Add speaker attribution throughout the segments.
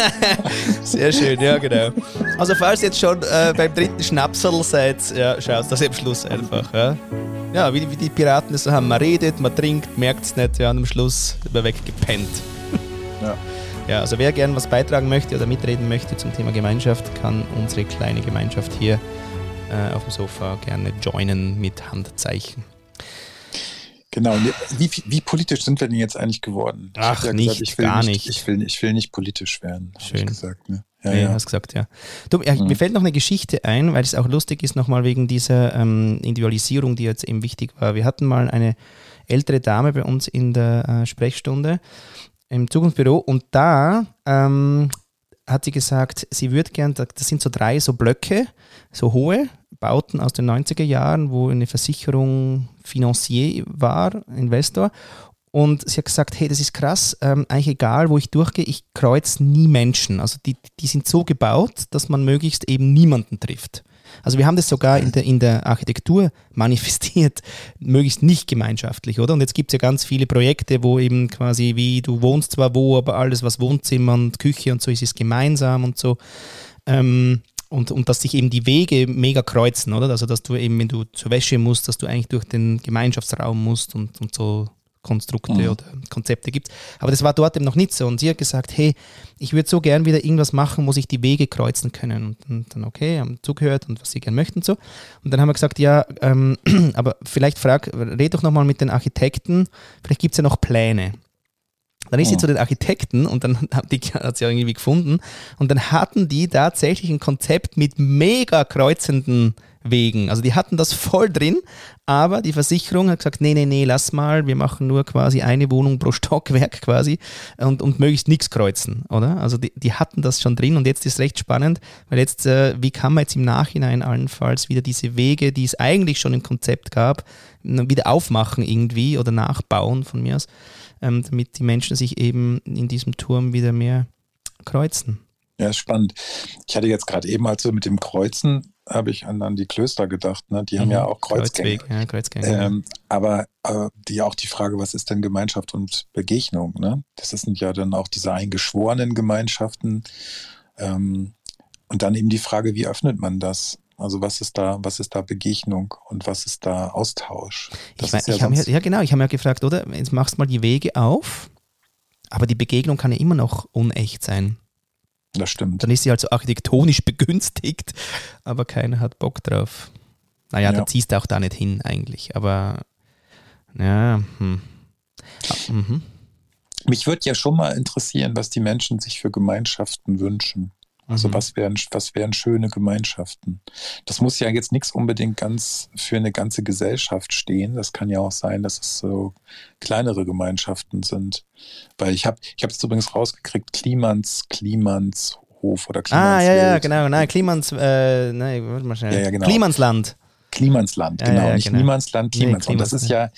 Speaker 1: Sehr schön, ja, genau. Also, falls ihr jetzt schon äh, beim dritten Schnapsel seid, ja, schaut das am Schluss einfach. Ja, ja wie, wie die Piraten das so haben: man redet, man trinkt, merkt es nicht, ja, und am Schluss wird man weggepennt. Ja. Ja, also wer gerne was beitragen möchte oder mitreden möchte zum Thema Gemeinschaft, kann unsere kleine Gemeinschaft hier äh, auf dem Sofa gerne joinen mit Handzeichen.
Speaker 2: Genau. Wie, wie, politisch sind wir denn jetzt eigentlich geworden?
Speaker 1: Ach, ja nicht, gesagt, gar nicht,
Speaker 2: Ich will, ich will nicht politisch werden,
Speaker 1: Schön. gesagt. Ne? Ja, ja, ja. hast gesagt, ja. Du, ja, mhm. Mir fällt noch eine Geschichte ein, weil es auch lustig ist, nochmal wegen dieser ähm, Individualisierung, die jetzt eben wichtig war. Wir hatten mal eine ältere Dame bei uns in der äh, Sprechstunde im Zukunftsbüro und da ähm, hat sie gesagt, sie würde gern, das sind so drei so Blöcke, so hohe Bauten aus den 90er Jahren, wo eine Versicherung Financier war, Investor. Und sie hat gesagt, hey, das ist krass, ähm, eigentlich egal, wo ich durchgehe, ich kreuze nie Menschen. Also die, die sind so gebaut, dass man möglichst eben niemanden trifft. Also wir haben das sogar in der, in der Architektur manifestiert, möglichst nicht gemeinschaftlich, oder? Und jetzt gibt es ja ganz viele Projekte, wo eben quasi wie du wohnst zwar wo, aber alles, was Wohnzimmer und Küche und so ist, ist gemeinsam und so. Ähm, und, und dass sich eben die Wege mega kreuzen, oder? Also dass du eben, wenn du zur Wäsche musst, dass du eigentlich durch den Gemeinschaftsraum musst und, und so Konstrukte mhm. oder Konzepte gibt. Aber das war dort eben noch nicht so. Und sie hat gesagt, hey, ich würde so gern wieder irgendwas machen, wo sich die Wege kreuzen können. Und, dann, okay, haben zugehört und was sie gern möchten und so. Und dann haben wir gesagt, ja, ähm, aber vielleicht frag, red doch nochmal mit den Architekten, vielleicht gibt es ja noch Pläne. Dann ist sie oh. zu den Architekten und dann hat, die, hat sie irgendwie gefunden. Und dann hatten die tatsächlich ein Konzept mit mega kreuzenden Wegen. Also die hatten das voll drin, aber die Versicherung hat gesagt, nee, nee, nee, lass mal, wir machen nur quasi eine Wohnung pro Stockwerk quasi und, und möglichst nichts kreuzen, oder? Also die, die hatten das schon drin und jetzt ist recht spannend, weil jetzt, äh, wie kann man jetzt im Nachhinein allenfalls wieder diese Wege, die es eigentlich schon im Konzept gab, wieder aufmachen irgendwie oder nachbauen von mir aus, ähm, damit die Menschen sich eben in diesem Turm wieder mehr kreuzen.
Speaker 2: Ja, spannend. Ich hatte jetzt gerade eben, als wir mit dem Kreuzen habe ich an, an die Klöster gedacht. Ne? Die haben mhm. ja auch Kreuzgänge. Kreuzweg, ja, Kreuzgänge. Ähm, aber äh, die auch die Frage, was ist denn Gemeinschaft und Begegnung? Ne? Das sind ja dann auch diese eingeschworenen Gemeinschaften. Ähm, und dann eben die Frage, wie öffnet man das? Also was ist da, was ist da Begegnung und was ist da Austausch?
Speaker 1: Ich mein, ja, ich ja, ja, genau, ich habe mir gefragt, oder? Jetzt machst du mal die Wege auf, aber die Begegnung kann ja immer noch unecht sein.
Speaker 2: Das stimmt.
Speaker 1: Dann ist sie halt so architektonisch begünstigt, aber keiner hat Bock drauf. Naja, ja. da ziehst du auch da nicht hin eigentlich, aber ja. Hm.
Speaker 2: Ah, mhm. Mich würde ja schon mal interessieren, was die Menschen sich für Gemeinschaften wünschen. Also mhm. was wären, was wären schöne Gemeinschaften? Das muss ja jetzt nichts unbedingt ganz für eine ganze Gesellschaft stehen. Das kann ja auch sein, dass es so kleinere Gemeinschaften sind. Weil ich habe ich habe es übrigens rausgekriegt, Klimans, Klimans Hof oder
Speaker 1: Klimans Ah, ja, ja, genau. Nein, Klimans, äh, nein, warte mal schnell. Ja, ja, genau. Klimansland.
Speaker 2: Klimansland, genau. Ja, ja, Nicht genau. Niemandsland, Klimansland. Nee, das ist ja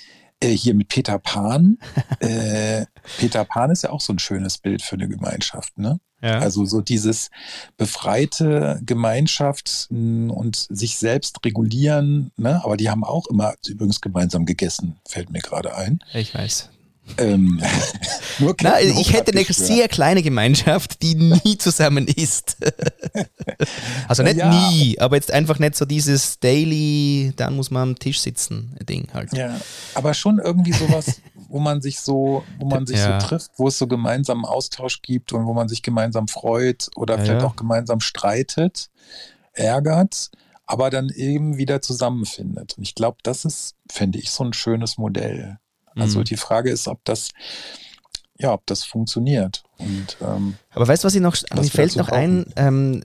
Speaker 2: hier mit Peter Pan. äh, Peter Pan ist ja auch so ein schönes Bild für eine Gemeinschaft, ne? Ja. Also so dieses befreite Gemeinschaft und sich selbst regulieren, ne? aber die haben auch immer übrigens gemeinsam gegessen, fällt mir gerade ein.
Speaker 1: Ich weiß. Ähm, Na, ich hätte eine sehr kleine Gemeinschaft, die nie zusammen isst. also nicht ja. nie, aber jetzt einfach nicht so dieses Daily, dann muss man am Tisch sitzen, Ding halt.
Speaker 2: Ja, aber schon irgendwie sowas, wo man sich so, wo man sich ja. so trifft, wo es so gemeinsamen Austausch gibt und wo man sich gemeinsam freut oder ja, vielleicht auch gemeinsam streitet, ärgert aber dann eben wieder zusammenfindet. Und ich glaube, das ist, fände ich, so ein schönes Modell. Also mhm. die Frage ist, ob das, ja, ob das funktioniert. Und, ähm,
Speaker 1: Aber weißt du, was ich noch, mir fällt noch ein, ähm,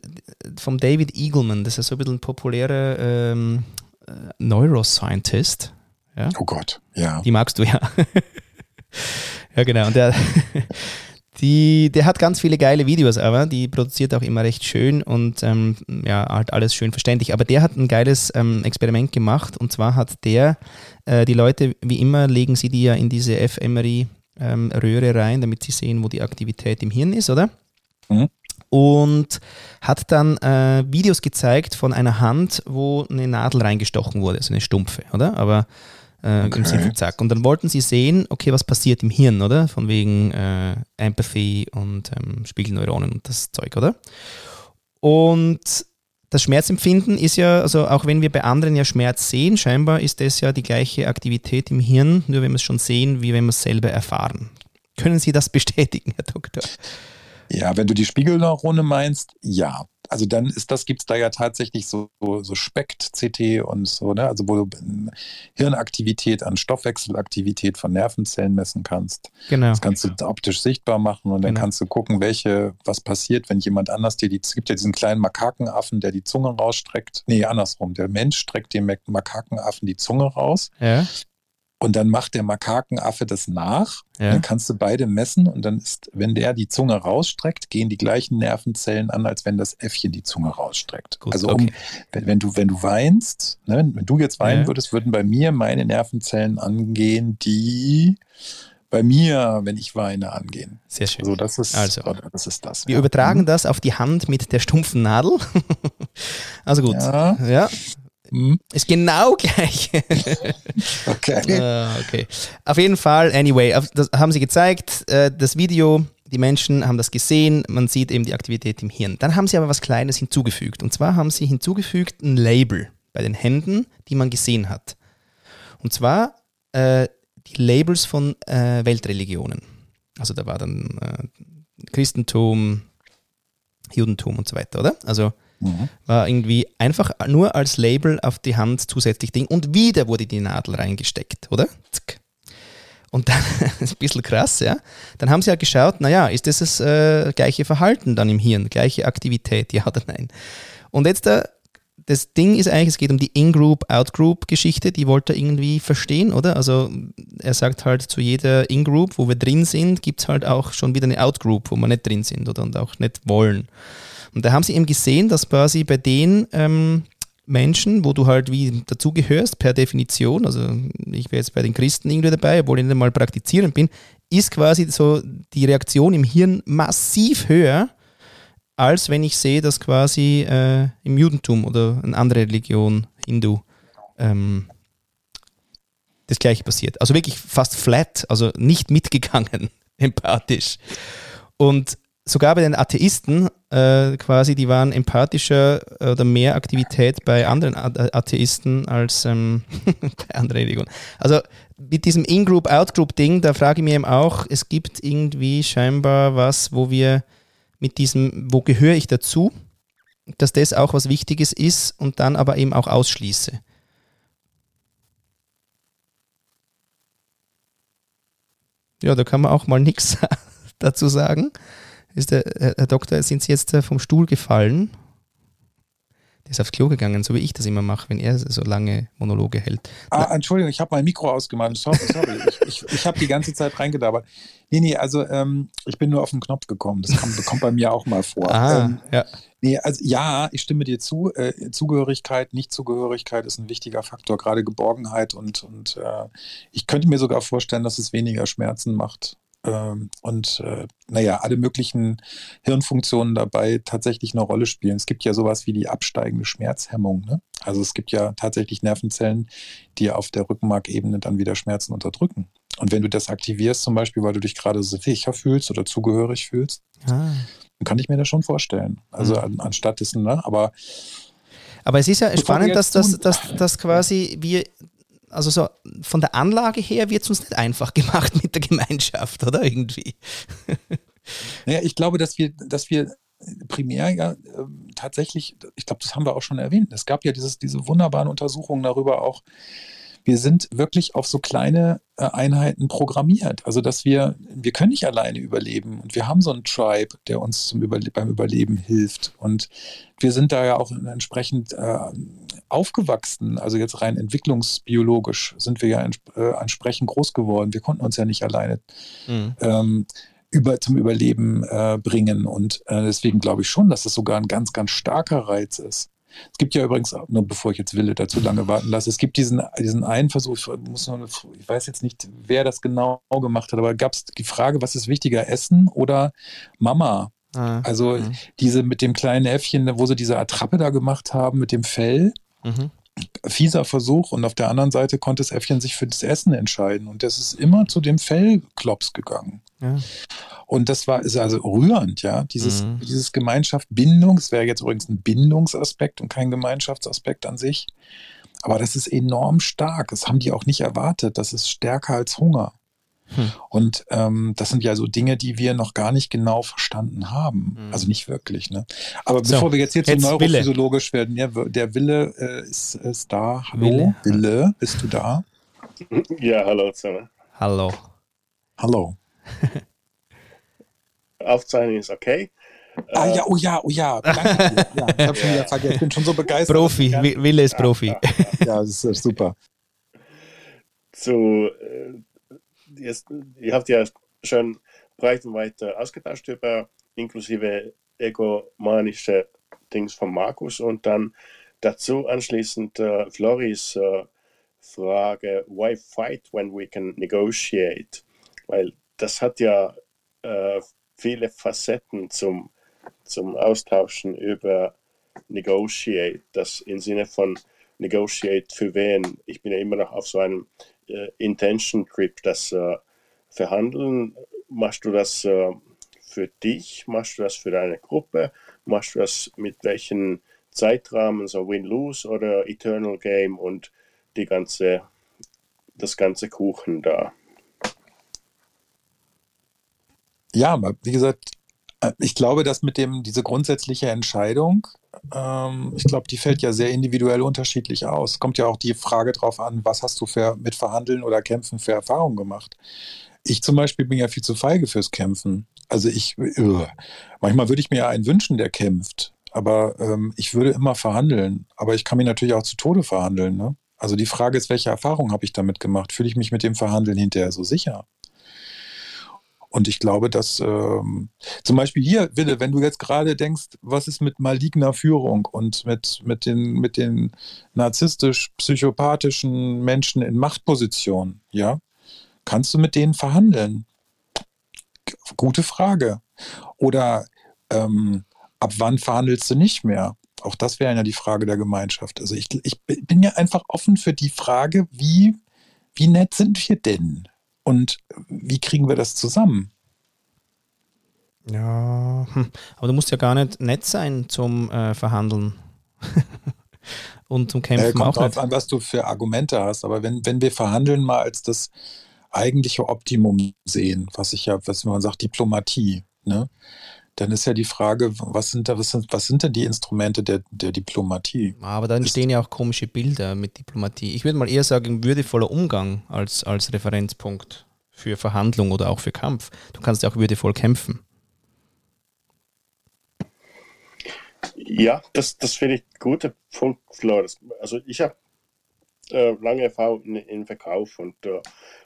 Speaker 1: vom David Eagleman, das ist so ein bisschen ein populärer ähm, äh, Neuroscientist. Ja?
Speaker 2: Oh Gott, ja.
Speaker 1: Die magst du ja. ja, genau. Und der, die, der hat ganz viele geile Videos, aber die produziert auch immer recht schön und ähm, ja, halt alles schön verständlich. Aber der hat ein geiles ähm, Experiment gemacht und zwar hat der äh, die Leute, wie immer, legen sie die ja in diese fMRI-Röhre ähm, rein, damit sie sehen, wo die Aktivität im Hirn ist, oder? Mhm. Und hat dann äh, Videos gezeigt von einer Hand, wo eine Nadel reingestochen wurde, also eine stumpfe, oder? Aber Äh, okay. Im Sinn von Zack. Und dann wollten sie sehen, okay, was passiert im Hirn, oder? Von wegen äh, Empathy und ähm, Spiegelneuronen und das Zeug, oder? Und das Schmerzempfinden ist ja, also auch wenn wir bei anderen ja Schmerz sehen, scheinbar ist das ja die gleiche Aktivität im Hirn, nur wenn wir es schon sehen, wie wenn wir es selber erfahren. Können Sie das bestätigen, Herr Doktor?
Speaker 2: Ja, wenn du die Spiegelneurone meinst, ja also dann ist das, gibt es da ja tatsächlich so, so, Spekt-CT und so, ne? Also wo du Hirnaktivität an Stoffwechselaktivität von Nervenzellen messen kannst. Genau. Das kannst du optisch sichtbar machen und dann genau. kannst du gucken, welche, was passiert, wenn jemand anders dir die, es gibt ja diesen kleinen Makakenaffen, der die Zunge rausstreckt. Nee, andersrum. Der Mensch streckt dem Makakenaffen die Zunge raus. Ja. Und dann macht der Makakenaffe das nach. Ja. Dann kannst du beide messen und dann ist, wenn der die Zunge rausstreckt, gehen die gleichen Nervenzellen an, als wenn das Äffchen die Zunge rausstreckt. Gut, also um, okay. wenn, wenn, du, wenn du weinst, ne, wenn du jetzt weinen ja. würdest, würden bei mir meine Nervenzellen angehen, die bei mir, wenn ich weine, angehen.
Speaker 1: Sehr schön.
Speaker 2: So, das ist, also, das, ist das.
Speaker 1: Wir ja. übertragen mhm. das auf die Hand mit der stumpfen Nadel. also gut. Ja. ja. Mhm. Ist genau gleich. okay. Uh, okay. Auf jeden Fall, anyway, das haben sie gezeigt, äh, das Video, die Menschen haben das gesehen, man sieht eben die Aktivität im Hirn. Dann haben sie aber was Kleines hinzugefügt. Und zwar haben sie hinzugefügt ein Label bei den Händen, die man gesehen hat. Und zwar äh, die Labels von äh, Weltreligionen. Also da war dann äh, Christentum, Judentum und so weiter, oder? Also Mhm. War irgendwie einfach nur als Label auf die Hand zusätzlich Ding und wieder wurde die Nadel reingesteckt, oder? Zack. Und dann, ist ein bisschen krass, ja. Dann haben sie ja geschaut, naja, ist das das äh, gleiche Verhalten dann im Hirn, gleiche Aktivität, ja oder nein? Und jetzt da, das Ding ist eigentlich, es geht um die In-Group, Out-Group-Geschichte, die wollte er irgendwie verstehen, oder? Also er sagt halt, zu jeder In-Group, wo wir drin sind, gibt es halt auch schon wieder eine Out-Group, wo wir nicht drin sind oder und auch nicht wollen. Und da haben sie eben gesehen, dass quasi bei den ähm, Menschen, wo du halt wie dazugehörst, per Definition, also ich wäre jetzt bei den Christen irgendwie dabei, obwohl ich nicht mal praktizierend bin, ist quasi so die Reaktion im Hirn massiv höher, als wenn ich sehe, dass quasi äh, im Judentum oder eine andere Religion, Hindu, ähm, das gleiche passiert. Also wirklich fast flat, also nicht mitgegangen, empathisch. Und sogar bei den Atheisten äh, quasi, die waren empathischer oder mehr Aktivität bei anderen Atheisten als ähm, bei anderen Religionen. Also mit diesem In-Group, Out-Group-Ding, da frage ich mich eben auch, es gibt irgendwie scheinbar was, wo wir mit diesem, wo gehöre ich dazu, dass das auch was Wichtiges ist und dann aber eben auch ausschließe. Ja, da kann man auch mal nichts dazu sagen. Ist der, Herr Doktor, sind Sie jetzt äh, vom Stuhl gefallen? Der ist aufs Klo gegangen, so wie ich das immer mache, wenn er so lange Monologe hält.
Speaker 2: Ah, Entschuldigung, ich habe mein Mikro ausgemacht. Sorry, sorry. ich ich, ich habe die ganze Zeit reingedabert. Nee, nee, also ähm, ich bin nur auf den Knopf gekommen. Das kommt, kommt bei mir auch mal vor. Ah, ähm, ja. Nee, also ja, ich stimme dir zu. Äh, Zugehörigkeit, Nichtzugehörigkeit ist ein wichtiger Faktor, gerade Geborgenheit und, und äh, ich könnte mir sogar vorstellen, dass es weniger Schmerzen macht und äh, naja, alle möglichen Hirnfunktionen dabei tatsächlich eine Rolle spielen. Es gibt ja sowas wie die absteigende Schmerzhemmung. Ne? Also es gibt ja tatsächlich Nervenzellen, die auf der Rückenmarkebene dann wieder Schmerzen unterdrücken. Und wenn du das aktivierst, zum Beispiel, weil du dich gerade sicher fühlst oder zugehörig fühlst, ah. dann kann ich mir das schon vorstellen. Also mhm. an, anstatt dessen, ne? aber
Speaker 1: aber es ist ja spannend, dass, dass, dass, dass quasi wir also so von der Anlage her wird es uns nicht einfach gemacht mit der Gemeinschaft, oder irgendwie?
Speaker 2: naja, ich glaube, dass wir, dass wir primär ja äh, tatsächlich, ich glaube, das haben wir auch schon erwähnt. Es gab ja dieses, diese wunderbaren Untersuchungen darüber auch, wir sind wirklich auf so kleine äh, Einheiten programmiert. Also, dass wir, wir können nicht alleine überleben und wir haben so einen Tribe, der uns zum Überle beim Überleben hilft. Und wir sind da ja auch entsprechend äh, aufgewachsen, also jetzt rein entwicklungsbiologisch sind wir ja ents äh, entsprechend groß geworden. Wir konnten uns ja nicht alleine mhm. ähm, über, zum Überleben äh, bringen. Und äh, deswegen glaube ich schon, dass es sogar ein ganz, ganz starker Reiz ist. Es gibt ja übrigens, nur bevor ich jetzt Wille dazu lange warten lasse, es gibt diesen, diesen einen Versuch, ich, muss noch, ich weiß jetzt nicht, wer das genau gemacht hat, aber gab es die Frage, was ist wichtiger, Essen oder Mama? Ah, also mhm. diese mit dem kleinen Äffchen, wo sie diese Attrappe da gemacht haben, mit dem Fell. Mhm. Fieser Versuch und auf der anderen Seite konnte das Äffchen sich für das Essen entscheiden und das ist immer zu dem Fellklops gegangen. Ja. Und das war ist also rührend, ja, dieses, mhm. dieses Gemeinschaft, Bindung, es wäre jetzt übrigens ein Bindungsaspekt und kein Gemeinschaftsaspekt an sich, aber das ist enorm stark, das haben die auch nicht erwartet, das ist stärker als Hunger. Hm. Und ähm, das sind ja so Dinge, die wir noch gar nicht genau verstanden haben. Hm. Also nicht wirklich. Ne? Aber so, bevor wir jetzt hier zu neurophysiologisch Wille. werden, ja, der Wille äh, ist, ist da. Hallo, Wille. Wille, bist du da?
Speaker 3: Ja, hallo zusammen.
Speaker 1: Hallo.
Speaker 2: Hallo.
Speaker 3: Aufzeichnung ist okay.
Speaker 2: Ah ja, oh ja, oh ja. Danke ja, ich habe schon wieder vergessen. Ich bin schon so begeistert.
Speaker 1: Profi, Wille ist Profi. Ja,
Speaker 2: ja, das ist super.
Speaker 3: Zu äh, jetzt, ihr habt ja schon breit und weit ausgetauscht über inklusive egomanische Dings von Markus und dann dazu anschließend äh, Floris äh, Frage, why fight when we can negotiate? Weil das hat ja äh, viele Facetten zum, zum Austauschen über negotiate, das im Sinne von negotiate für wen. Ich bin ja immer noch auf so einem äh, Intention Trip, das äh, Verhandeln, machst du das äh, für dich, machst du das für deine Gruppe, machst du das mit welchen Zeitrahmen, so Win-Lose oder Eternal Game und die ganze, das ganze Kuchen da.
Speaker 2: Ja, wie gesagt, äh, ich glaube, dass mit dem, diese grundsätzliche Entscheidung, ähm, ich glaube, die fällt ja sehr individuell unterschiedlich aus. Kommt ja auch die Frage drauf an, was hast du für, mit Verhandeln oder Kämpfen für Erfahrungen gemacht? Ich zum Beispiel bin ja viel zu feige fürs Kämpfen. Also ich, uh, manchmal würde ich mir ja einen wünschen, der kämpft. Aber ähm, ich würde immer verhandeln. Aber ich kann mich natürlich auch zu Tode verhandeln. Ne? Also die Frage ist, welche Erfahrung habe ich damit gemacht? Fühle ich mich mit dem Verhandeln hinterher so sicher? Und ich glaube, dass ähm, zum Beispiel hier, Wille, wenn du jetzt gerade denkst, was ist mit maligner Führung und mit, mit, den, mit den narzisstisch-psychopathischen Menschen in Machtpositionen, ja, kannst du mit denen verhandeln? Gute Frage. Oder ähm, ab wann verhandelst du nicht mehr? Auch das wäre ja die Frage der Gemeinschaft. Also ich, ich bin ja einfach offen für die Frage, wie, wie nett sind wir denn? Und wie kriegen wir das zusammen?
Speaker 1: Ja, hm. aber du musst ja gar nicht nett sein zum äh, Verhandeln. und zum Kämpfen äh,
Speaker 2: kommt
Speaker 1: auch
Speaker 2: drauf
Speaker 1: nicht.
Speaker 2: an, was du für Argumente hast. Aber wenn, wenn wir verhandeln mal als das eigentliche Optimum sehen, was ich ja, was man sagt, Diplomatie, ne? Dann ist ja die Frage, was sind da, was sind, was sind denn die Instrumente der, der Diplomatie?
Speaker 1: Aber da entstehen ja auch komische Bilder mit Diplomatie. Ich würde mal eher sagen, würdevoller Umgang als, als Referenzpunkt für Verhandlung oder auch für Kampf. Du kannst ja auch würdevoll kämpfen.
Speaker 3: Ja, das, das finde ich ein guter Punkt, Flores. Also ich habe äh, lange Erfahrung im Verkauf und äh,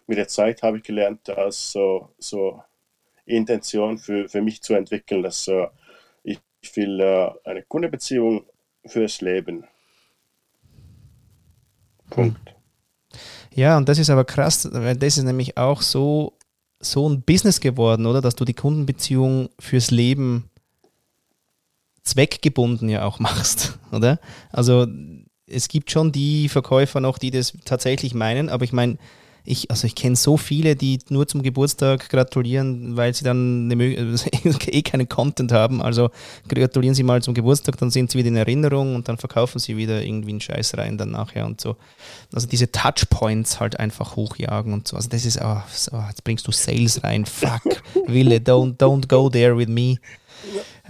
Speaker 3: mit der Zeit habe ich gelernt, dass so, so Intention für, für mich zu entwickeln, dass äh, ich will äh, eine Kundenbeziehung fürs Leben. Punkt.
Speaker 1: Ja, und das ist aber krass, weil das ist nämlich auch so, so ein Business geworden, oder? Dass du die Kundenbeziehung fürs Leben zweckgebunden ja auch machst, oder? Also es gibt schon die Verkäufer noch, die das tatsächlich meinen, aber ich meine, ich, also ich kenne so viele, die nur zum Geburtstag gratulieren, weil sie dann eine, eh keinen Content haben. Also gratulieren sie mal zum Geburtstag, dann sind sie wieder in Erinnerung und dann verkaufen sie wieder irgendwie einen Scheiß rein dann nachher und so. Also diese Touchpoints halt einfach hochjagen und so. Also das ist, oh, so, jetzt bringst du Sales rein. Fuck, Wille, don't, don't go there with me.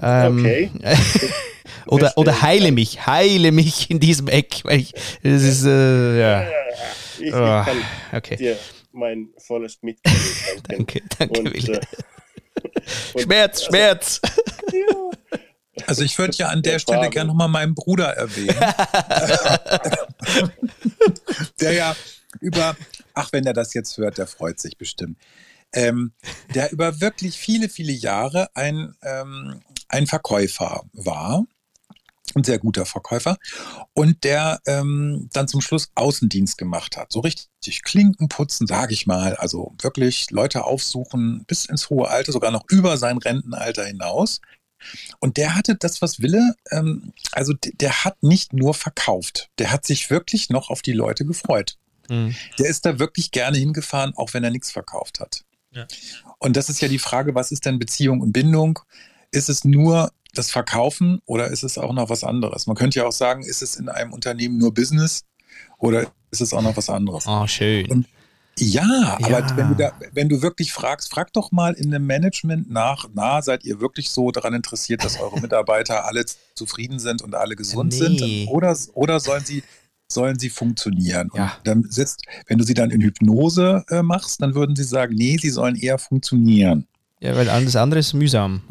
Speaker 1: Ähm, okay. oder, oder heile mich, heile mich in diesem Eck, weil ich, das ist, äh, ja.
Speaker 3: Ich, oh, kann okay. dir mein volles Mitgefühl
Speaker 1: danke, danke, und, Willi. Äh, Schmerz, also, Schmerz.
Speaker 2: Ja. Also ich würde ja an der Stelle gerne nochmal meinen Bruder erwähnen. der ja über, ach, wenn er das jetzt hört, der freut sich bestimmt. Ähm, der über wirklich viele, viele Jahre ein, ähm, ein Verkäufer war ein sehr guter Verkäufer und der ähm, dann zum Schluss Außendienst gemacht hat. So richtig Klinken putzen, sage ich mal. Also wirklich Leute aufsuchen bis ins hohe Alter, sogar noch über sein Rentenalter hinaus. Und der hatte das, was Wille, ähm, also der hat nicht nur verkauft, der hat sich wirklich noch auf die Leute gefreut. Mhm. Der ist da wirklich gerne hingefahren, auch wenn er nichts verkauft hat. Ja. Und das ist ja die Frage, was ist denn Beziehung und Bindung? Ist es nur das Verkaufen oder ist es auch noch was anderes? Man könnte ja auch sagen, ist es in einem Unternehmen nur Business oder ist es auch noch was anderes?
Speaker 1: Oh, schön.
Speaker 2: Und ja, ja, aber wenn du, da, wenn du wirklich fragst, frag doch mal in dem Management nach, na, seid ihr wirklich so daran interessiert, dass eure Mitarbeiter alle zufrieden sind und alle gesund nee. sind? Oder, oder sollen sie sollen sie funktionieren. Ja. Und dann sitzt, wenn du sie dann in Hypnose äh, machst, dann würden sie sagen, nee, sie sollen eher funktionieren.
Speaker 1: Ja, weil alles andere ist mühsam.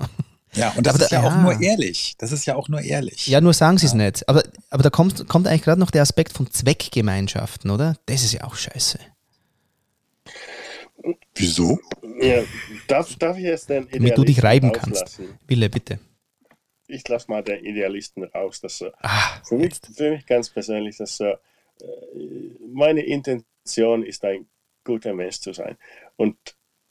Speaker 2: Ja, und das aber ist ja, ja, auch nur ehrlich. Das ist ja auch nur ehrlich.
Speaker 1: Ja, nur sagen sie es ja. nicht. Aber, aber da kommt, kommt eigentlich gerade noch der Aspekt von Zweckgemeinschaften, oder? Das ist ja auch scheiße.
Speaker 2: Wieso?
Speaker 3: Ja, darf, darf ich jetzt den
Speaker 1: Damit du dich reiben kannst. Wille, bitte
Speaker 3: ich lasse mal den Idealisten raus. Dass, ah, für, mich, für mich ganz persönlich, dass äh, meine Intention ist, ein guter Mensch zu sein. Und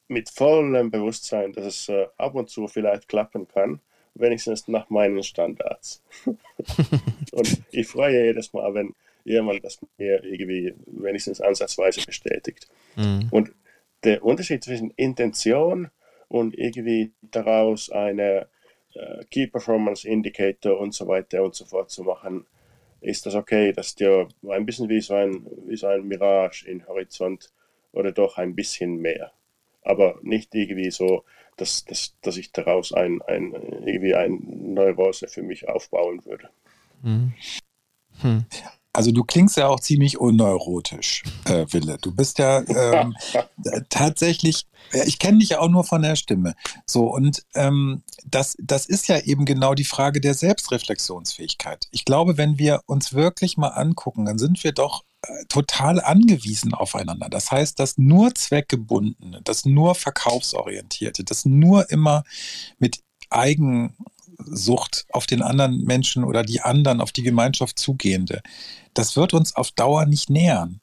Speaker 3: mit vollem Bewusstsein, dass es äh, ab und zu vielleicht klappen kann, wenigstens nach meinen Standards. und ich freue jedes Mal, wenn jemand das mir irgendwie wenigstens ansatzweise bestätigt. Mhm. Und der Unterschied zwischen Intention und irgendwie daraus eine äh, Key Performance Indicator und so weiter und so fort zu machen, ist das okay, dass dir ein bisschen wie so ein, wie so ein Mirage im Horizont oder doch ein bisschen mehr. Aber nicht irgendwie so, dass, dass, dass ich daraus ein, ein, irgendwie eine Neurose für mich aufbauen würde. Mhm.
Speaker 2: Hm. Also du klingst ja auch ziemlich unneurotisch, äh, Wille. Du bist ja ähm, tatsächlich, ich kenne dich ja auch nur von der Stimme. So, und ähm, das, das ist ja eben genau die Frage der Selbstreflexionsfähigkeit. Ich glaube, wenn wir uns wirklich mal angucken, dann sind wir doch äh, total angewiesen aufeinander. Das heißt, das nur zweckgebundene, das nur verkaufsorientierte, das nur immer mit Eigen, Sucht auf den anderen Menschen oder die anderen, auf die Gemeinschaft zugehende, das wird uns auf Dauer nicht nähern.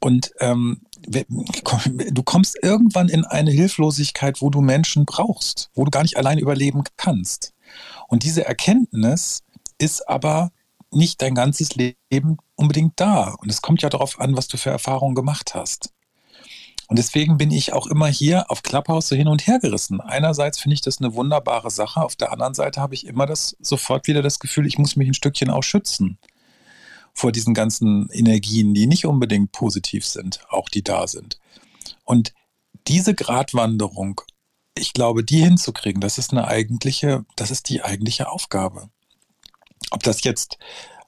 Speaker 2: Und ähm, du kommst irgendwann in eine Hilflosigkeit, wo du Menschen brauchst, wo du gar nicht allein überleben kannst. Und diese Erkenntnis ist aber nicht dein ganzes Leben unbedingt da. Und es kommt ja darauf an, was du für Erfahrungen gemacht hast. Und deswegen bin ich auch immer hier auf Clubhouse so hin und her gerissen. Einerseits finde ich das eine wunderbare Sache, auf der anderen Seite habe ich immer das sofort wieder das Gefühl, ich muss mich ein Stückchen auch schützen vor diesen ganzen Energien, die nicht unbedingt positiv sind, auch die da sind. Und diese Gratwanderung, ich glaube, die hinzukriegen, das ist eine eigentliche, das ist die eigentliche Aufgabe. Ob das jetzt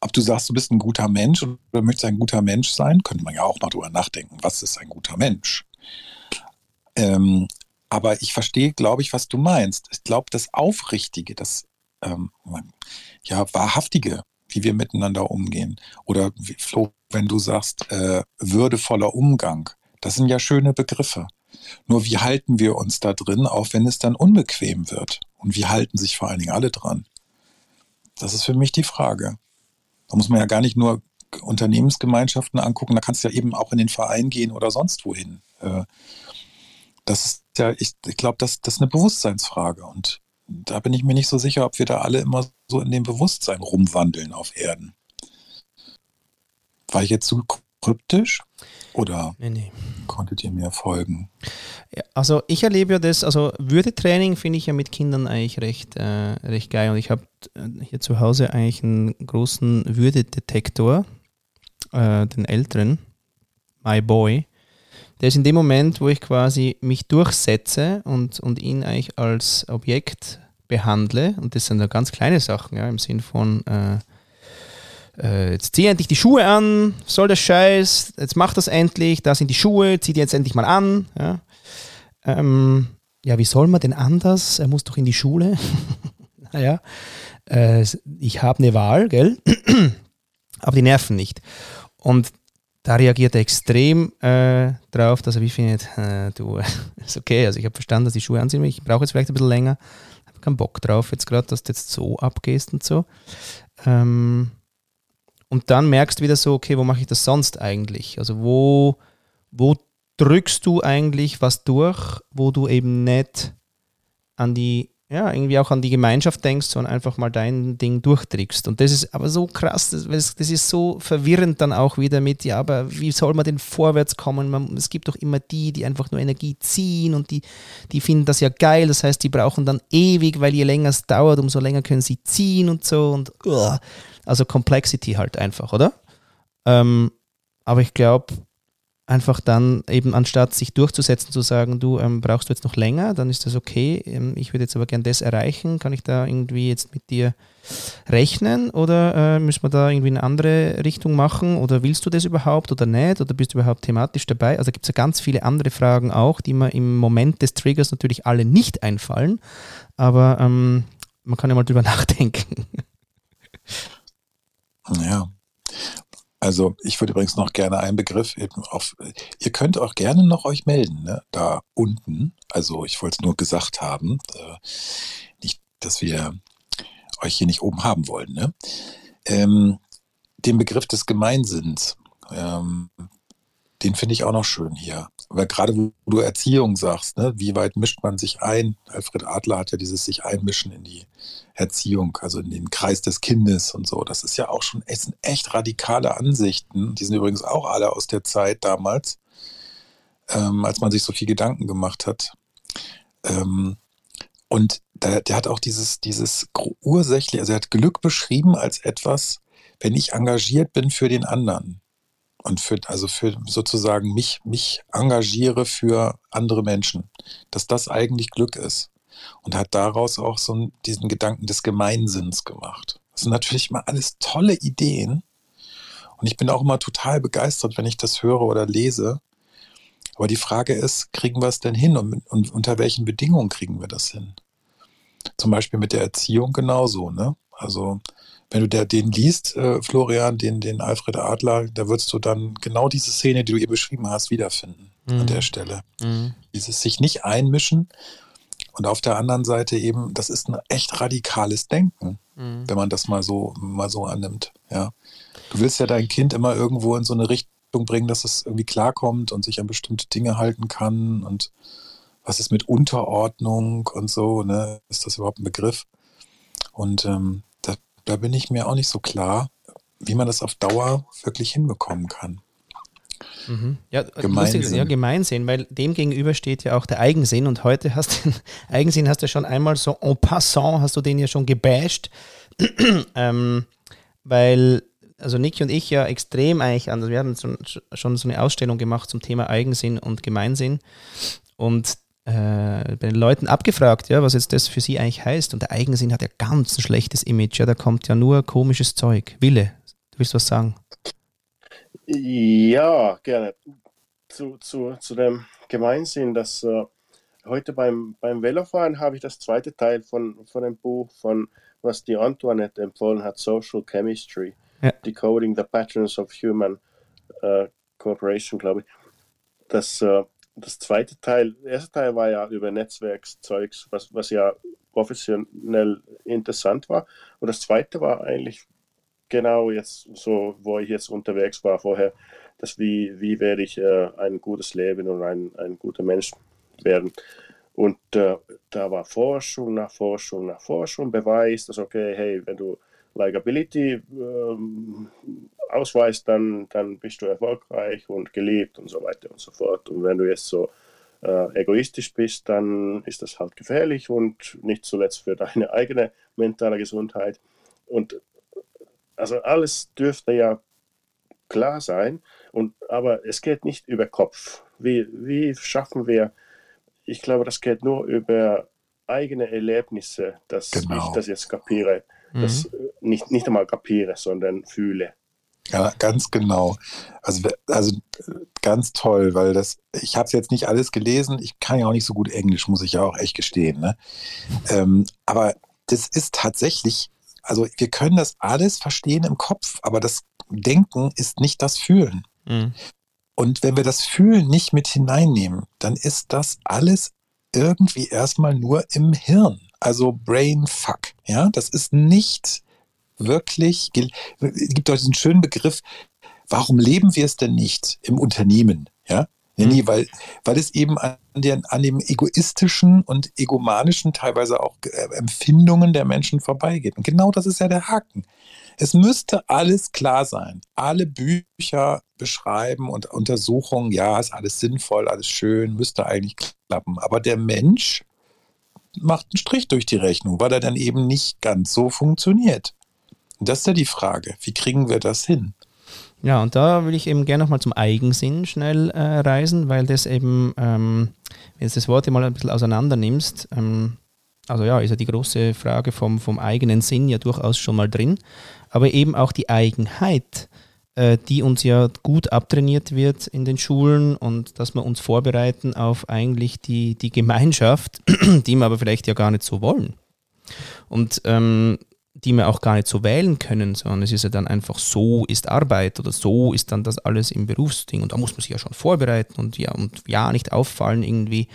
Speaker 2: ob du sagst, du bist ein guter Mensch oder möchtest ein guter Mensch sein, könnte man ja auch mal drüber nachdenken. Was ist ein guter Mensch? Ähm, aber ich verstehe, glaube ich, was du meinst. Ich glaube, das Aufrichtige, das ähm, ja, Wahrhaftige, wie wir miteinander umgehen. Oder wie, Flo, wenn du sagst, äh, würdevoller Umgang, das sind ja schöne Begriffe. Nur wie halten wir uns da drin, auch wenn es dann unbequem wird? Und wie halten sich vor allen Dingen alle dran? Das ist für mich die Frage. Da muss man ja gar nicht nur Unternehmensgemeinschaften angucken, da kannst du ja eben auch in den Verein gehen oder sonst wohin. Äh, das ist ja, ich, ich glaube, das, das ist eine Bewusstseinsfrage und da bin ich mir nicht so sicher, ob wir da alle immer so in dem Bewusstsein rumwandeln auf Erden. War ich jetzt zu kryptisch? Oder nee, nee. konntet ihr mir folgen?
Speaker 1: Ja, also ich erlebe ja das, also Würdetraining finde ich ja mit Kindern eigentlich recht, äh, recht geil. Und ich habe äh, hier zu Hause eigentlich einen großen Würdedetektor, äh, den älteren, My Boy. Der ist in dem Moment, wo ich quasi mich durchsetze und, und ihn eigentlich als Objekt behandle, und das sind ja ganz kleine Sachen, ja, im Sinn von äh, äh, jetzt zieh endlich die Schuhe an, soll das Scheiß, jetzt mach das endlich, da sind die Schuhe, zieh die jetzt endlich mal an. Ja, ähm, ja wie soll man denn anders? Er muss doch in die Schule. naja, äh, ich habe eine Wahl, gell? Aber die nerven nicht. Und da reagiert er extrem äh, drauf, dass er wie findet, äh, du, ist okay, also ich habe verstanden, dass die Schuhe anziehen, ich brauche jetzt vielleicht ein bisschen länger, habe keinen Bock drauf jetzt gerade, dass du jetzt so abgehst und so. Ähm, und dann merkst du wieder so, okay, wo mache ich das sonst eigentlich? Also wo, wo drückst du eigentlich was durch, wo du eben nicht an die ja, irgendwie auch an die Gemeinschaft denkst und einfach mal dein Ding durchtrickst. Und das ist aber so krass, das, das ist so verwirrend dann auch wieder mit, ja, aber wie soll man denn vorwärts kommen? Man, es gibt doch immer die, die einfach nur Energie ziehen und die, die finden das ja geil. Das heißt, die brauchen dann ewig, weil je länger es dauert, umso länger können sie ziehen und so. Und uh, also Complexity halt einfach, oder? Ähm, aber ich glaube, einfach dann eben anstatt sich durchzusetzen, zu sagen, du ähm, brauchst du jetzt noch länger, dann ist das okay. Ähm, ich würde jetzt aber gern das erreichen. Kann ich da irgendwie jetzt mit dir rechnen oder äh, müssen wir da irgendwie eine andere Richtung machen oder willst du das überhaupt oder nicht oder bist du überhaupt thematisch dabei? Also gibt es ja ganz viele andere Fragen auch, die mir im Moment des Triggers natürlich alle nicht einfallen, aber ähm, man kann ja mal drüber nachdenken.
Speaker 2: Ja, also ich würde übrigens noch gerne einen Begriff eben auf, ihr könnt auch gerne noch euch melden, ne? da unten. Also ich wollte es nur gesagt haben, äh, nicht, dass wir euch hier nicht oben haben wollen. Ne? Ähm, den Begriff des Gemeinsinns, ähm, den finde ich auch noch schön hier. Weil gerade wo du Erziehung sagst, ne, wie weit mischt man sich ein? Alfred Adler hat ja dieses sich einmischen in die Erziehung, also in den Kreis des Kindes und so. Das ist ja auch schon echt, echt radikale Ansichten. Die sind übrigens auch alle aus der Zeit damals, ähm, als man sich so viel Gedanken gemacht hat. Ähm, und der, der hat auch dieses, dieses ursächlich, also er hat Glück beschrieben als etwas, wenn ich engagiert bin für den anderen und für, also für sozusagen mich, mich engagiere für andere Menschen, dass das eigentlich Glück ist. Und hat daraus auch so diesen Gedanken des Gemeinsinns gemacht. Das sind natürlich mal alles tolle Ideen. Und ich bin auch immer total begeistert, wenn ich das höre oder lese. Aber die Frage ist, kriegen wir es denn hin und, und unter welchen Bedingungen kriegen wir das hin? Zum Beispiel mit der Erziehung genauso. Ne? Also wenn du der, den liest, äh, Florian, den, den Alfred Adler, da würdest du dann genau diese Szene, die du ihr beschrieben hast, wiederfinden mhm. an der Stelle. Mhm. Dieses sich nicht einmischen und auf der anderen Seite eben, das ist ein echt radikales Denken, mhm. wenn man das mal so, mal so annimmt. Ja. Du willst ja dein Kind immer irgendwo in so eine Richtung bringen, dass es irgendwie klarkommt und sich an bestimmte Dinge halten kann und was ist mit Unterordnung und so, ne? Ist das überhaupt ein Begriff? Und ähm, da bin ich mir auch nicht so klar, wie man das auf Dauer wirklich hinbekommen kann.
Speaker 1: Mhm. Ja, Gemeinsinn. ja, Gemeinsinn, weil dem gegenüber steht ja auch der Eigensinn und heute hast du den Eigensinn hast du schon einmal so en passant, hast du den ja schon gebasht, ähm, weil also Niki und ich ja extrem eigentlich anders, wir haben schon so eine Ausstellung gemacht zum Thema Eigensinn und Gemeinsinn und äh, bei den Leuten abgefragt, ja, was jetzt das für sie eigentlich heißt. Und der Eigensinn hat ja ganz ein schlechtes Image. Ja, da kommt ja nur komisches Zeug. Wille, du willst was sagen?
Speaker 3: Ja, gerne. Zu, zu, zu dem Gemeinsinn, dass äh, heute beim, beim Velofahren habe ich das zweite Teil von, von dem Buch, von was die Antoinette empfohlen hat, Social Chemistry, ja. Decoding the Patterns of Human uh, Cooperation, glaube ich. Das äh, das zweite Teil, der erste Teil war ja über Netzwerkszeugs, was, was ja professionell interessant war. Und das zweite war eigentlich genau jetzt so, wo ich jetzt unterwegs war vorher, dass wie, wie werde ich äh, ein gutes Leben und ein, ein guter Mensch werden. Und äh, da war Forschung nach Forschung nach Forschung, Beweis, dass okay, hey, wenn du Likability ähm, ausweist, dann, dann bist du erfolgreich und geliebt und so weiter und so fort. Und wenn du jetzt so äh, egoistisch bist, dann ist das halt gefährlich und nicht zuletzt für deine eigene mentale Gesundheit. Und also alles dürfte ja klar sein, und, aber es geht nicht über Kopf. Wie, wie schaffen wir, ich glaube, das geht nur über eigene Erlebnisse, dass genau. ich das jetzt kapiere mhm. das nicht, nicht einmal kapiere, sondern fühle.
Speaker 2: Ja, ganz genau. Also, also ganz toll, weil das, ich habe es jetzt nicht alles gelesen, ich kann ja auch nicht so gut Englisch, muss ich ja auch echt gestehen. Ne? Ähm, aber das ist tatsächlich, also wir können das alles verstehen im Kopf, aber das Denken ist nicht das Fühlen. Mhm. Und wenn wir das Fühlen nicht mit hineinnehmen, dann ist das alles irgendwie erstmal nur im Hirn also Brain Fuck. Ja, das ist nicht wirklich, es gibt doch diesen schönen Begriff, warum leben wir es denn nicht im Unternehmen? Ja, Nee, nee, weil, weil es eben an, den, an dem egoistischen und egomanischen, teilweise auch äh, Empfindungen der Menschen vorbeigeht. Und genau das ist ja der Haken. Es müsste alles klar sein. Alle Bücher beschreiben und Untersuchungen, ja, ist alles sinnvoll, alles schön, müsste eigentlich klappen. Aber der Mensch macht einen Strich durch die Rechnung, weil er dann eben nicht ganz so funktioniert. Und das ist ja die Frage, wie kriegen wir das hin?
Speaker 1: Ja, und da will ich eben gerne nochmal zum Eigensinn schnell äh, reisen, weil das eben, ähm, wenn du das Wort mal ein bisschen auseinander nimmst, ähm, also ja, ist ja die große Frage vom, vom eigenen Sinn ja durchaus schon mal drin, aber eben auch die Eigenheit, äh, die uns ja gut abtrainiert wird in den Schulen und dass wir uns vorbereiten auf eigentlich die, die Gemeinschaft, die wir aber vielleicht ja gar nicht so wollen. Und ähm, die wir auch gar nicht so wählen können, sondern es ist ja dann einfach so ist Arbeit oder so ist dann das alles im Berufsding und da muss man sich ja schon vorbereiten und ja und ja nicht auffallen irgendwie.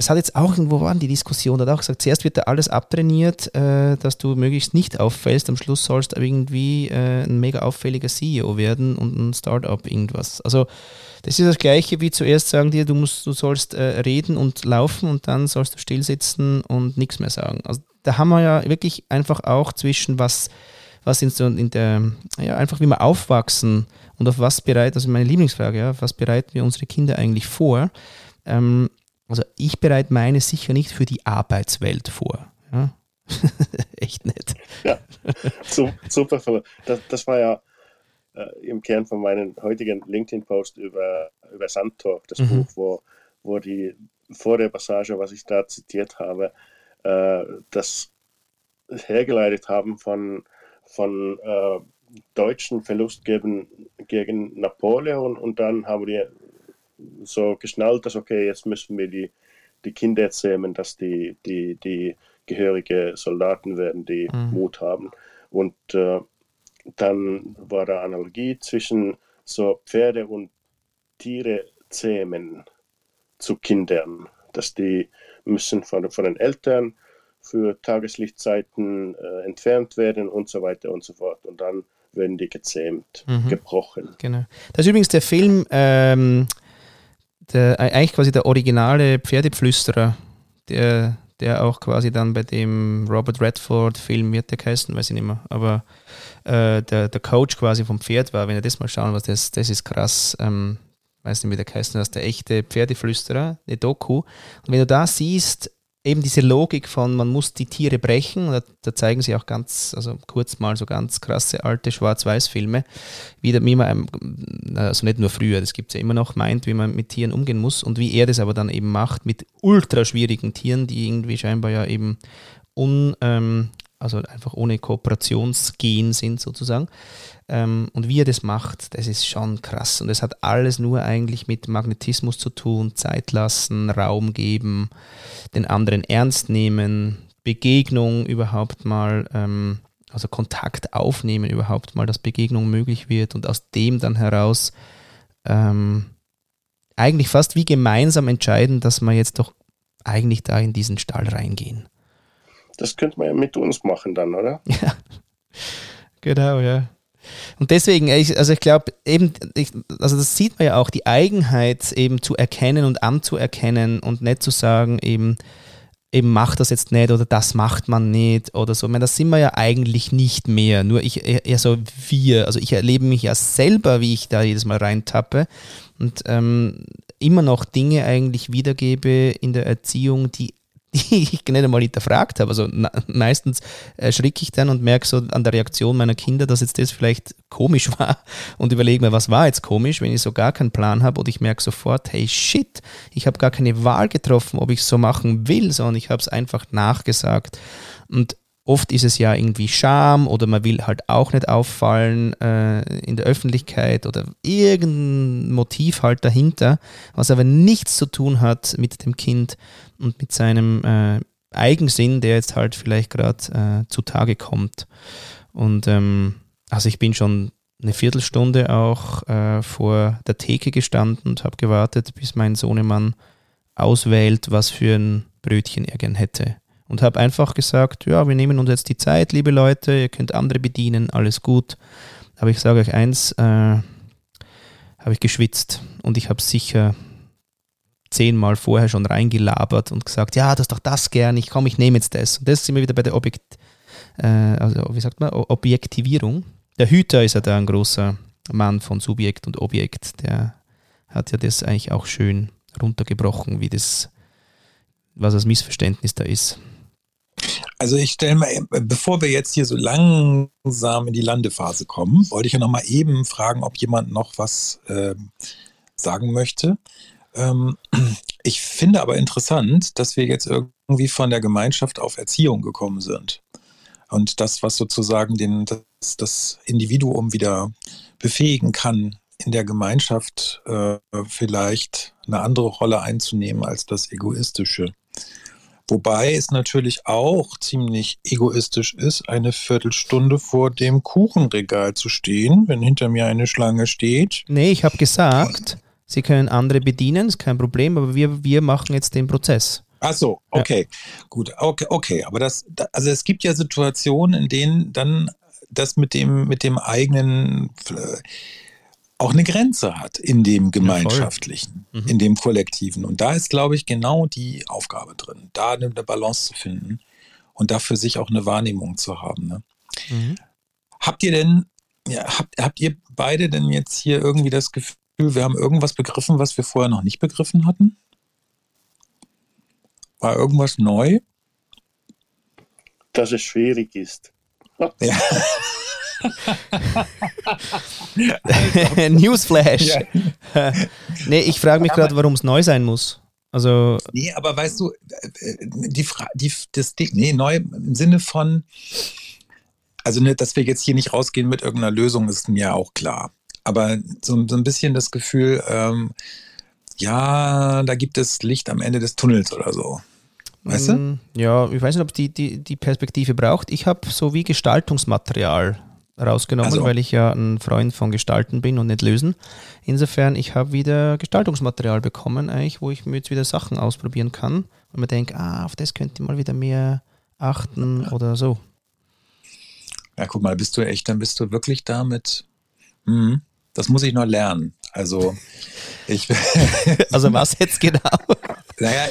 Speaker 1: Es hat jetzt auch irgendwo waren die Diskussion, da hat auch gesagt, zuerst wird da alles abtrainiert, äh, dass du möglichst nicht auffällst, am Schluss sollst du irgendwie äh, ein mega auffälliger CEO werden und ein Startup irgendwas. Also das ist das gleiche wie zuerst sagen dir, du musst, du sollst äh, reden und laufen und dann sollst du still sitzen und nichts mehr sagen. Also da haben wir ja wirklich einfach auch zwischen was, was in, in der, ja, einfach wie wir aufwachsen und auf was bereit, also meine Lieblingsfrage, ja, was bereiten wir unsere Kinder eigentlich vor? Ähm, also ich bereite meine sicher nicht für die Arbeitswelt vor. Ja? Echt nett.
Speaker 3: Ja, super. Das, das war ja äh, im Kern von meinem heutigen LinkedIn-Post über, über Sandtor, das mhm. Buch, wo, wo die vor der Passage, was ich da zitiert habe, äh, das hergeleitet haben von, von äh, deutschen Verlust gegen, gegen Napoleon und dann haben wir so geschnallt, dass okay, jetzt müssen wir die, die Kinder erzählen, dass die, die, die gehörige Soldaten werden, die mhm. Mut haben. Und äh, dann war da Analogie zwischen so Pferde und Tiere zähmen zu Kindern, dass die müssen von, von den Eltern für Tageslichtzeiten äh, entfernt werden und so weiter und so fort. Und dann werden die gezähmt, mhm. gebrochen.
Speaker 1: Genau. Das ist übrigens der Film, ähm, der, äh, eigentlich quasi der originale Pferdepflüsterer, der, der auch quasi dann bei dem Robert Redford-Film wird der heißen, weiß ich nicht mehr, aber äh, der, der Coach quasi vom Pferd war, wenn ihr das mal schauen, was das, das ist krass. Ähm, weiß nicht, wie der das ist der echte Pferdeflüsterer, eine Doku. Und wenn du da siehst, eben diese Logik von, man muss die Tiere brechen, da, da, zeigen sie auch ganz, also kurz mal so ganz krasse alte Schwarz-Weiß-Filme, wie, wie man, also nicht nur früher, das gibt es ja immer noch, meint, wie man mit Tieren umgehen muss und wie er das aber dann eben macht mit ultra schwierigen Tieren, die irgendwie scheinbar ja eben un, ähm, also einfach ohne Kooperationsgehen sind sozusagen. Ähm, und wie er das macht, das ist schon krass. Und es hat alles nur eigentlich mit Magnetismus zu tun, Zeit lassen, Raum geben, den anderen ernst nehmen, Begegnung überhaupt mal, ähm, also Kontakt aufnehmen überhaupt mal, dass Begegnung möglich wird und aus dem dann heraus ähm, eigentlich fast wie gemeinsam entscheiden, dass wir jetzt doch eigentlich da in diesen Stall reingehen.
Speaker 3: Das könnte man ja mit uns machen dann, oder?
Speaker 1: Ja, genau, ja. Und deswegen, also ich glaube, eben, also das sieht man ja auch, die Eigenheit eben zu erkennen und anzuerkennen und nicht zu sagen, eben, eben macht das jetzt nicht oder das macht man nicht oder so. Ich meine, das sind wir ja eigentlich nicht mehr. Nur ich, eher so wir. Also ich erlebe mich ja selber, wie ich da jedes Mal reintappe und ähm, immer noch Dinge eigentlich wiedergebe in der Erziehung, die die ich nicht einmal hinterfragt habe. Also meistens erschricke ich dann und merke so an der Reaktion meiner Kinder, dass jetzt das vielleicht komisch war und überlege mir, was war jetzt komisch, wenn ich so gar keinen Plan habe und ich merke sofort, hey shit, ich habe gar keine Wahl getroffen, ob ich es so machen will, sondern ich habe es einfach nachgesagt. Und Oft ist es ja irgendwie Scham oder man will halt auch nicht auffallen äh, in der Öffentlichkeit oder irgendein Motiv halt dahinter, was aber nichts zu tun hat mit dem Kind und mit seinem äh, Eigensinn, der jetzt halt vielleicht gerade äh, zutage kommt. Und ähm, also ich bin schon eine Viertelstunde auch äh, vor der Theke gestanden und habe gewartet, bis mein Sohnemann auswählt, was für ein Brötchen er gern hätte und habe einfach gesagt, ja, wir nehmen uns jetzt die Zeit, liebe Leute, ihr könnt andere bedienen, alles gut. Aber ich sage euch eins, äh, habe ich geschwitzt und ich habe sicher zehnmal vorher schon reingelabert und gesagt, ja, das ist doch das gern, ich komme, ich nehme jetzt das. Und das sind wir wieder bei der Objekt, äh, also wie sagt man, Objektivierung. Der Hüter ist ja da ein großer Mann von Subjekt und Objekt, der hat ja das eigentlich auch schön runtergebrochen, wie das, was das Missverständnis da ist.
Speaker 2: Also ich stelle mal, bevor wir jetzt hier so langsam in die Landephase kommen, wollte ich ja noch mal eben fragen, ob jemand noch was äh, sagen möchte. Ähm, ich finde aber interessant, dass wir jetzt irgendwie von der Gemeinschaft auf Erziehung gekommen sind. Und das, was sozusagen den, das, das Individuum wieder befähigen kann, in der Gemeinschaft äh, vielleicht eine andere Rolle einzunehmen als das Egoistische. Wobei es natürlich auch ziemlich egoistisch ist, eine Viertelstunde vor dem Kuchenregal zu stehen, wenn hinter mir eine Schlange steht.
Speaker 1: Nee, ich habe gesagt, Sie können andere bedienen, ist kein Problem, aber wir, wir machen jetzt den Prozess.
Speaker 2: Ach so, okay, ja. gut, okay, okay. Aber das, also es gibt ja Situationen, in denen dann das mit dem, mit dem eigenen äh, auch eine Grenze hat in dem gemeinschaftlichen, ja, mhm. in dem kollektiven. Und da ist, glaube ich, genau die Aufgabe drin, da eine Balance zu finden und dafür sich auch eine Wahrnehmung zu haben. Ne? Mhm. Habt ihr denn, ja, habt, habt ihr beide denn jetzt hier irgendwie das Gefühl, wir haben irgendwas begriffen, was wir vorher noch nicht begriffen hatten? War irgendwas neu?
Speaker 3: Dass es schwierig ist. Ja.
Speaker 1: Newsflash. Ja. nee, ich frage mich gerade, warum es neu sein muss. Also
Speaker 2: nee, aber weißt du, die Frage, die, das Ding, nee, neu im Sinne von, also ne, dass wir jetzt hier nicht rausgehen mit irgendeiner Lösung, ist mir auch klar. Aber so, so ein bisschen das Gefühl, ähm, ja, da gibt es Licht am Ende des Tunnels oder so. Weißt du? Mm,
Speaker 1: ja, ich weiß nicht, ob die, die, die Perspektive braucht. Ich habe so wie Gestaltungsmaterial rausgenommen, also. weil ich ja ein Freund von Gestalten bin und nicht lösen. Insofern, ich habe wieder Gestaltungsmaterial bekommen, eigentlich, wo ich mir jetzt wieder Sachen ausprobieren kann und mir denke, ah, auf das könnte ich mal wieder mehr achten ja. oder so.
Speaker 2: Ja, guck mal, bist du echt, dann bist du wirklich damit. Hm, das muss ich noch lernen. Also ich.
Speaker 1: also was jetzt genau?
Speaker 2: Naja,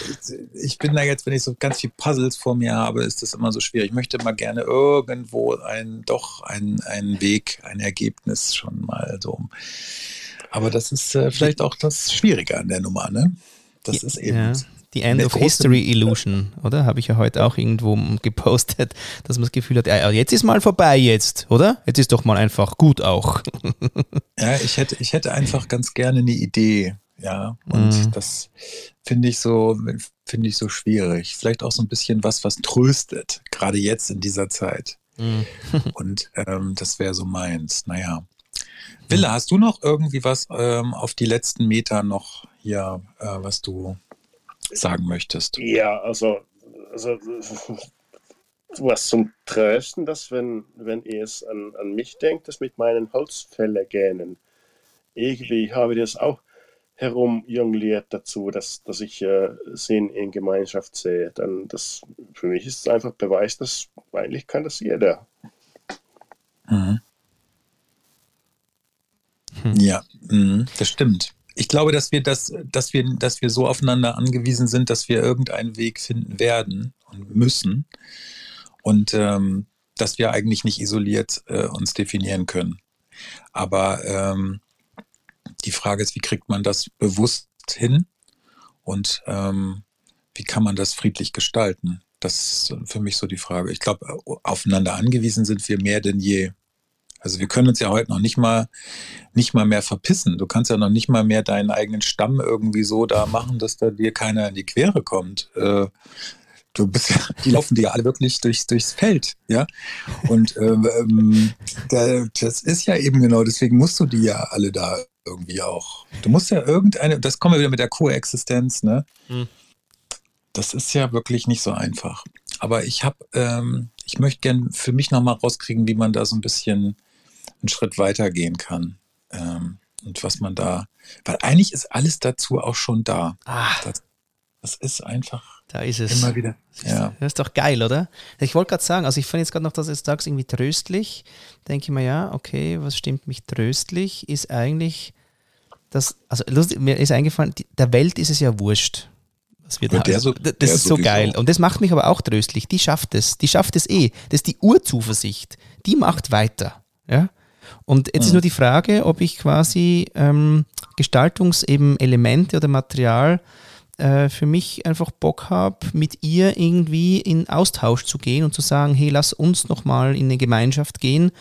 Speaker 2: ich bin da jetzt, wenn ich so ganz viel Puzzles vor mir habe, ist das immer so schwierig. Ich möchte mal gerne irgendwo ein, doch ein, ein Weg, ein Ergebnis schon mal so. Aber das ist äh, vielleicht auch das Schwierige an der Nummer, ne? Das ist eben. Ja.
Speaker 1: Die End of History Illusion, oder? Habe ich ja heute auch irgendwo gepostet, dass man das Gefühl hat, ja, jetzt ist mal vorbei jetzt, oder? Jetzt ist doch mal einfach gut auch.
Speaker 2: ja, ich hätte, ich hätte einfach ganz gerne eine Idee, ja. Und mhm. das finde ich so, finde ich so schwierig. Vielleicht auch so ein bisschen was, was tröstet, gerade jetzt in dieser Zeit. Mhm. Und ähm, das wäre so meins. Naja. Wille, hast du noch irgendwie was ähm, auf die letzten Meter noch hier, äh, was du sagen möchtest?
Speaker 3: Ja, also, also was zum Trösten, dass wenn, wenn ihr es an, an mich denkt, das mit meinen Holzfällergänen, irgendwie habe ich das auch herumjongliert dazu, dass, dass ich äh, Sinn in Gemeinschaft sehe. Dann das, für mich ist es einfach Beweis, dass eigentlich kann das jeder.
Speaker 2: Mhm. Hm. Ja, mh, das stimmt. Ich glaube, dass wir das, dass wir, dass wir so aufeinander angewiesen sind, dass wir irgendeinen Weg finden werden und müssen. Und ähm, dass wir eigentlich nicht isoliert äh, uns definieren können. Aber ähm, die Frage ist, wie kriegt man das bewusst hin und ähm, wie kann man das friedlich gestalten? Das ist für mich so die Frage. Ich glaube, aufeinander angewiesen sind wir mehr denn je. Also wir können uns ja heute noch nicht mal nicht mal mehr verpissen. Du kannst ja noch nicht mal mehr deinen eigenen Stamm irgendwie so da machen, dass da dir keiner in die Quere kommt. Äh, du bist die laufen dir alle wirklich durchs, durchs Feld, ja. Und ähm, ähm das ist ja eben genau, deswegen musst du die ja alle da irgendwie auch. Du musst ja irgendeine, das kommen wir wieder mit der Koexistenz, ne? Hm. Das ist ja wirklich nicht so einfach. Aber ich habe, ähm, ich möchte gern für mich nochmal rauskriegen, wie man da so ein bisschen einen Schritt weiter gehen kann. Ähm, und was man da, weil eigentlich ist alles dazu auch schon da. Ah. Das, das ist einfach
Speaker 1: da ist es.
Speaker 2: Immer wieder.
Speaker 1: Ja. Das ist doch geil, oder? Ich wollte gerade sagen, also ich fand jetzt gerade noch das jetzt sagst, irgendwie tröstlich. Denke ich mir, ja, okay, was stimmt mich tröstlich? Ist eigentlich dass, also lustig, mir ist eingefallen, die, der Welt ist es ja wurscht. Was wir da, der so, das der ist so geil. Und das macht mich aber auch tröstlich. Die schafft es. Die schafft es eh. Das ist die Urzuversicht. Die macht weiter. Ja? Und jetzt mhm. ist nur die Frage, ob ich quasi ähm, Gestaltungselemente oder Material äh, für mich einfach Bock habe, mit ihr irgendwie in Austausch zu gehen und zu sagen, hey, lass uns nochmal in eine Gemeinschaft gehen,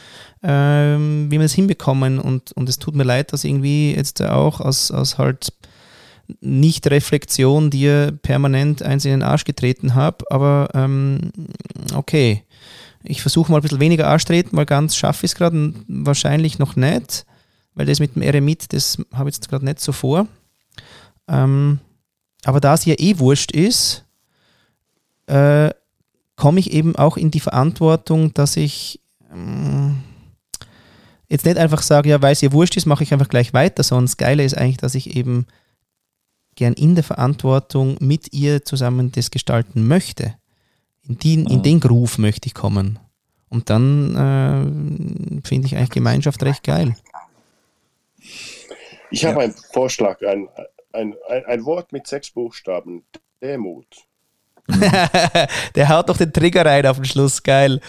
Speaker 1: ähm, wie wir das hinbekommen. Und, und es tut mir leid, dass irgendwie jetzt auch aus, aus halt Nicht-Reflexion dir permanent eins in den Arsch getreten habe, aber ähm, okay. Ich versuche mal ein bisschen weniger Arsch treten, weil ganz schaffe ich es gerade wahrscheinlich noch nicht, weil das mit dem Eremit, das habe ich jetzt gerade nicht so vor. Ähm, aber da es ja eh wurscht ist, äh, komme ich eben auch in die Verantwortung, dass ich äh, jetzt nicht einfach sage, ja, weil es ihr wurscht ist, mache ich einfach gleich weiter, sondern das Geile ist eigentlich, dass ich eben gern in der Verantwortung mit ihr zusammen das gestalten möchte. In, die, in den Groove möchte ich kommen. Und dann äh, finde ich eigentlich Gemeinschaft recht geil.
Speaker 3: Ich habe ja. einen Vorschlag, ein, ein, ein, ein Wort mit sechs Buchstaben. Demut.
Speaker 1: Der haut doch den Trigger rein auf den Schluss. Geil.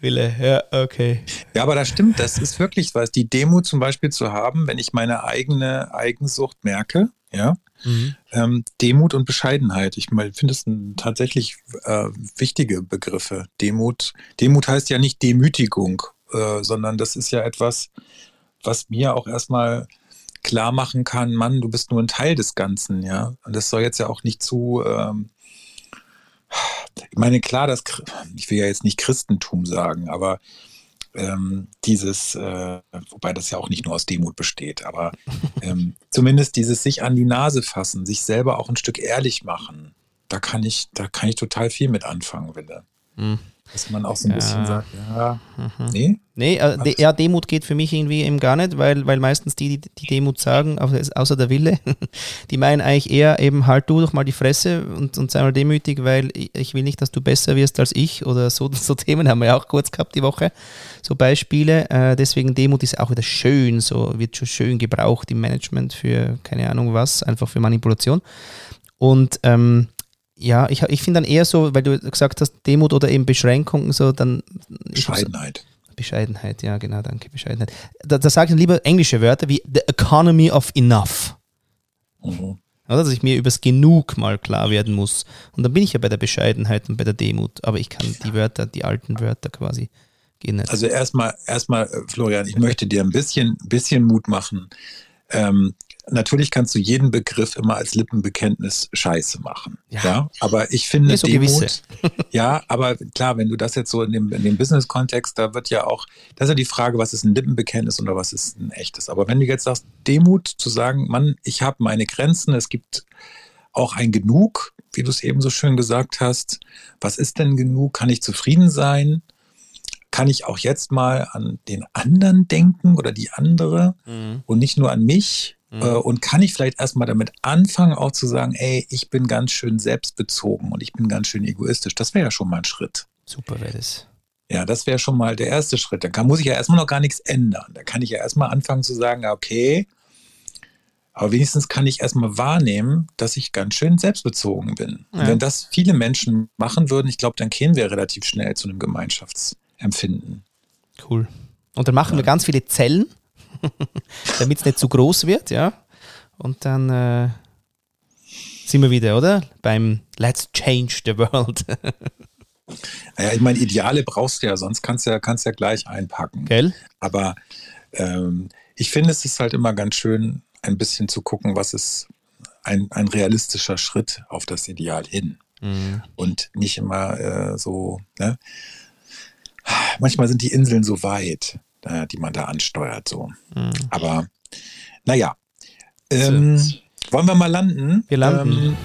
Speaker 1: Wille, ja, okay.
Speaker 2: Ja, aber das stimmt, das ist wirklich was. Die Demut zum Beispiel zu haben, wenn ich meine eigene Eigensucht merke, ja. Mhm. Ähm, Demut und Bescheidenheit. Ich finde es tatsächlich äh, wichtige Begriffe. Demut, Demut heißt ja nicht Demütigung, äh, sondern das ist ja etwas, was mir auch erstmal klar machen kann, Mann, du bist nur ein Teil des Ganzen, ja. Und das soll jetzt ja auch nicht zu, ähm, ich meine, klar, das, ich will ja jetzt nicht Christentum sagen, aber ähm, dieses, äh, wobei das ja auch nicht nur aus Demut besteht, aber ähm, zumindest dieses sich an die Nase fassen, sich selber auch ein Stück ehrlich machen, da kann ich, da kann ich total viel mit anfangen, Wille. Mhm. Dass man auch so ein ja. bisschen sagt, ja, mhm. nee.
Speaker 1: Nee, äh, ja, Demut geht für mich irgendwie eben gar nicht, weil, weil meistens die, die, die Demut sagen, außer der Wille, die meinen eigentlich eher eben, halt du doch mal die Fresse und, und sei mal demütig, weil ich will nicht, dass du besser wirst als ich oder so, so Themen haben wir ja auch kurz gehabt die Woche, so Beispiele. Äh, deswegen Demut ist auch wieder schön, so wird schon schön gebraucht im Management für keine Ahnung was, einfach für Manipulation. Und ähm, ja, ich, ich finde dann eher so, weil du gesagt hast, Demut oder eben Beschränkungen, so dann.
Speaker 2: Bescheidenheit.
Speaker 1: Bescheidenheit, ja, genau, danke, Bescheidenheit. Da, da sage ich dann lieber englische Wörter wie the economy of enough. Mhm. Oder, dass ich mir übers Genug mal klar werden muss. Und dann bin ich ja bei der Bescheidenheit und bei der Demut. Aber ich kann die Wörter, die alten Wörter quasi gehen nicht.
Speaker 2: Also erstmal, erstmal, äh, Florian, ich möchte dir ein bisschen, bisschen Mut machen. Ähm, natürlich kannst du jeden Begriff immer als Lippenbekenntnis scheiße machen. Ja. ja? Aber ich finde
Speaker 1: so Demut,
Speaker 2: ja, aber klar, wenn du das jetzt so in dem, in dem Business-Kontext, da wird ja auch, das ist ja die Frage, was ist ein Lippenbekenntnis oder was ist ein echtes. Aber wenn du jetzt sagst, Demut zu sagen, Mann, ich habe meine Grenzen, es gibt auch ein Genug, wie du es eben so schön gesagt hast. Was ist denn genug? Kann ich zufrieden sein? Kann ich auch jetzt mal an den anderen denken oder die andere mhm. und nicht nur an mich? Mhm. Äh, und kann ich vielleicht erstmal damit anfangen, auch zu sagen, ey, ich bin ganz schön selbstbezogen und ich bin ganz schön egoistisch. Das wäre ja schon mal ein Schritt.
Speaker 1: Super wäre das.
Speaker 2: Ja, das wäre schon mal der erste Schritt. Da kann, muss ich ja erstmal noch gar nichts ändern. Da kann ich ja erstmal anfangen zu sagen, okay, aber wenigstens kann ich erstmal wahrnehmen, dass ich ganz schön selbstbezogen bin. Ja. Und wenn das viele Menschen machen würden, ich glaube, dann kämen wir relativ schnell zu einem Gemeinschaftsempfinden.
Speaker 1: Cool. Und dann machen ja. wir ganz viele Zellen damit es nicht zu groß wird, ja. Und dann äh, sind wir wieder, oder? Beim Let's Change the World.
Speaker 2: naja, ich meine, Ideale brauchst du ja, sonst kannst du ja, kannst ja gleich einpacken.
Speaker 1: Gell?
Speaker 2: Aber ähm, ich finde, es ist halt immer ganz schön, ein bisschen zu gucken, was ist ein, ein realistischer Schritt auf das Ideal hin. Mhm. Und nicht immer äh, so, ne? Manchmal sind die Inseln so weit äh, die man da ansteuert. So. Mhm. Aber naja. Ähm, wollen wir mal landen?
Speaker 1: Wir landen. Ähm,